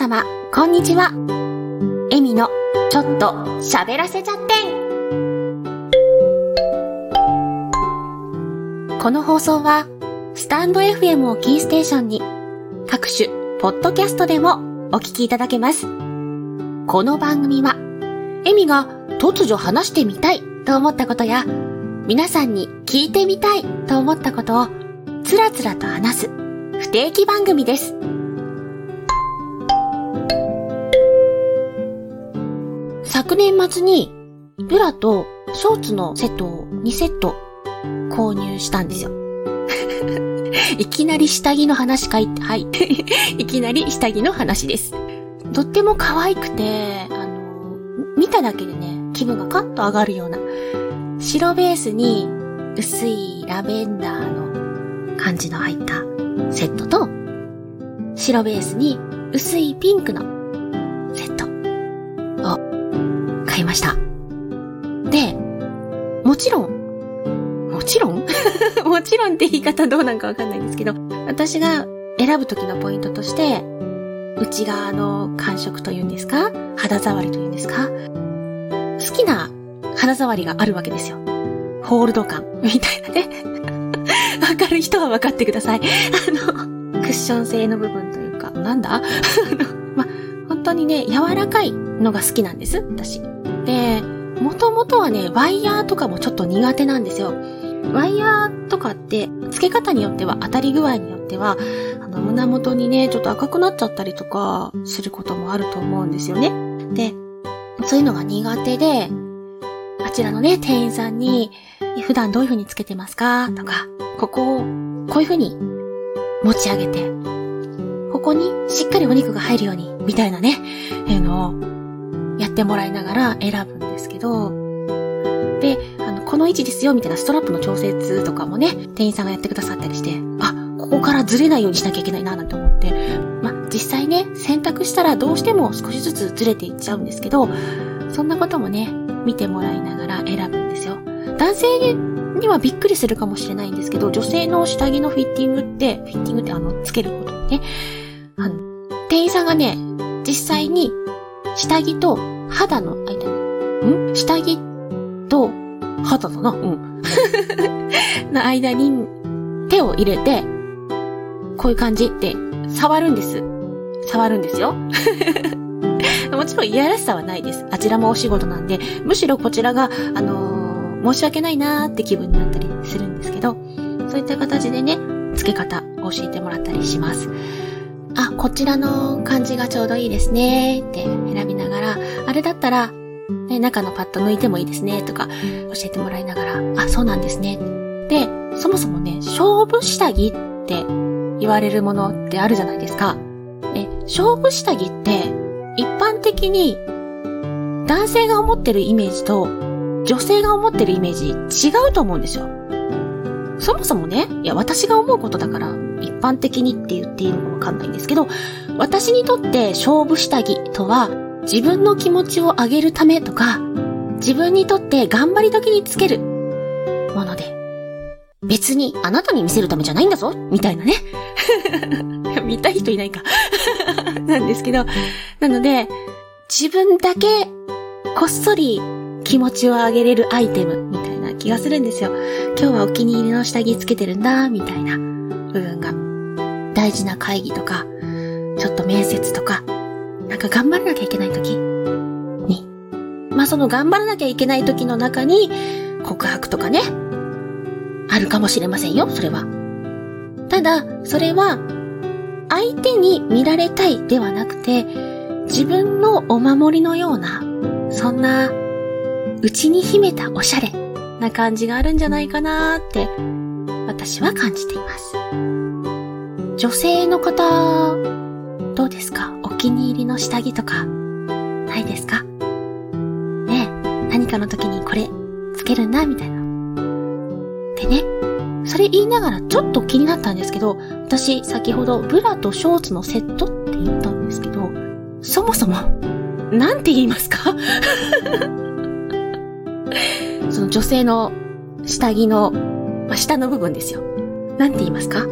様、こんにちは。エミの、ちょっと、喋らせちゃってこの放送は、スタンド FM をキーステーションに、各種、ポッドキャストでもお聞きいただけます。この番組は、エミが突如話してみたいと思ったことや、皆さんに聞いてみたいと思ったことを、つらつらと話す、不定期番組です。昨年末に、ブラとショーツのセットを2セット購入したんですよ。いきなり下着の話かい？って、はい。いきなり下着の話です。とっても可愛くて、あの、見ただけでね、気分がカッと上がるような、白ベースに薄いラベンダーの感じの入ったセットと、白ベースに薄いピンクのました。で、もちろん、もちろん？もちろんって言い方どうなんかわかんないんですけど、私が選ぶ時のポイントとして、内側の感触というんですか？肌触りというんですか？好きな肌触りがあるわけですよ。ホールド感みたいなね。わかる人はわかってください。あの、クッション性の部分というか、なんだ？ま、本当にね、柔らかいのが好きなんです、私。で、もともとはね、ワイヤーとかもちょっと苦手なんですよ。ワイヤーとかって、付け方によっては、当たり具合によっては、あの、胸元にね、ちょっと赤くなっちゃったりとか、することもあると思うんですよね。で、そういうのが苦手で、あちらのね、店員さんに、普段どういう風につけてますか？とか、ここを、こういう風に持ち上げて、ここにしっかりお肉が入るように、みたいなね、えー、のを、やってもらいながら選ぶんですけど、で、あの、この位置ですよ、みたいなストラップの調節とかもね、店員さんがやってくださったりして、あ、ここからずれないようにしなきゃいけないな、なんて思って、ま実際ね、選択したらどうしても少しずつずれていっちゃうんですけど、そんなこともね、見てもらいながら選ぶんですよ。男性にはびっくりするかもしれないんですけど、女性の下着のフィッティングって、フィッティングってあの、つけることね、あの、店員さんがね、実際に下着と肌の間に、ん？下着と肌だな、うん。の間に手を入れて、こういう感じって触るんです。触るんですよ。もちろんいやらしさはないです。あちらもお仕事なんで、むしろこちらが、あのー、申し訳ないなーって気分になったりするんですけど、そういった形でね、付け方教えてもらったりします。あ、こちらの感じがちょうどいいですねって選びながら、あれだったら、ね、中のパッド抜いてもいいですねとか教えてもらいながら、あ、そうなんですね。で、そもそもね、勝負下着って言われるものってあるじゃないですか。ね、勝負下着って一般的に男性が思ってるイメージと女性が思ってるイメージ違うと思うんですよ。そもそもね、いや私が思うことだから一般的にって言っていいのかわかんないんですけど、私にとって勝負下着とは自分の気持ちを上げるためとか、自分にとって頑張り時につけるもので、別にあなたに見せるためじゃないんだぞみたいなね。見たい人いないか なんですけど。なので、自分だけこっそり気持ちを上げれるアイテムみたいな気がするんですよ。今日はお気に入りの下着つけてるんだ、みたいな部分が。大事な会議とか、ちょっと面接とか、なんか頑張らなきゃいけない時に。まあその頑張らなきゃいけない時の中に告白とかね、あるかもしれませんよ、それは。ただ、それは相手に見られたいではなくて、自分のお守りのような、そんな、内に秘めたおしゃれな感じがあるんじゃないかなーって、私は感じています。女性の方、どうですか？お気に入りの下着とか、ないですか？ね何かの時にこれ、つけるんだ、みたいな。でね、それ言いながらちょっと気になったんですけど、私先ほどブラとショーツのセットって言ったんですけど、そもそも、なんて言いますか？その女性の下着の、まあ、下の部分ですよ。なんて言いますか？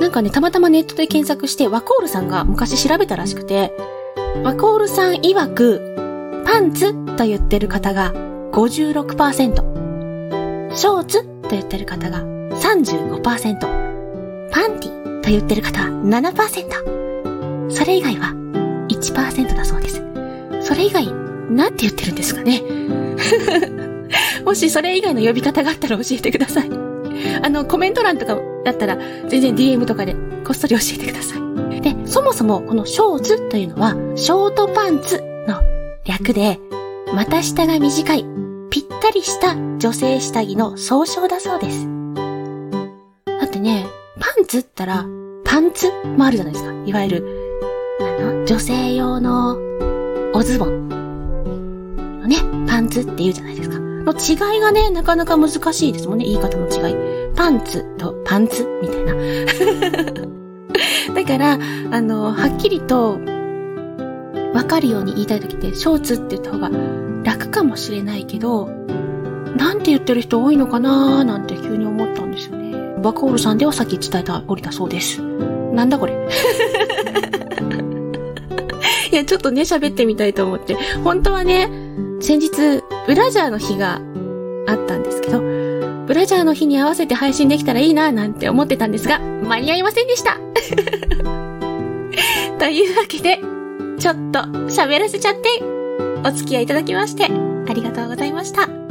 なんかね、たまたまネットで検索して、ワコールさんが昔調べたらしくて、ワコールさん曰く、パンツと言ってる方が56%、ショーツと言ってる方が35%、パンティと言ってる方は7%、それ以外は1%だそうです。それ以外、なんて言ってるんですかね？もしそれ以外の呼び方があったら教えてください。あの、コメント欄とかだったら、全然 DM とかでこっそり教えてください。で、そもそもこのショーツというのは、ショートパンツの略で、股下が短い、ぴったりした女性下着の総称だそうです。だってね、パンツったら、パンツもあるじゃないですか。いわゆる、あの、女性用のおズボンのね、パンツって言うじゃないですか。の違いがね、なかなか難しいですもんね、言い方の違い。パンツとパンツみたいな。だから、あの、はっきりと、わかるように言いたいときって、ショーツって言った方が楽かもしれないけど、なんて言ってる人多いのかなーなんて急に思ったんですよね。バカオールさんではさっき伝えた通りだそうです。なんだこれ。いや、ちょっとね、喋ってみたいと思って。本当はね、先日、ブラジャーの日があったんですけど、ブラジャーの日に合わせて配信できたらいいななんて思ってたんですが、間に合いませんでした というわけで、ちょっと喋らせちゃって、お付き合いいただきまして、ありがとうございました。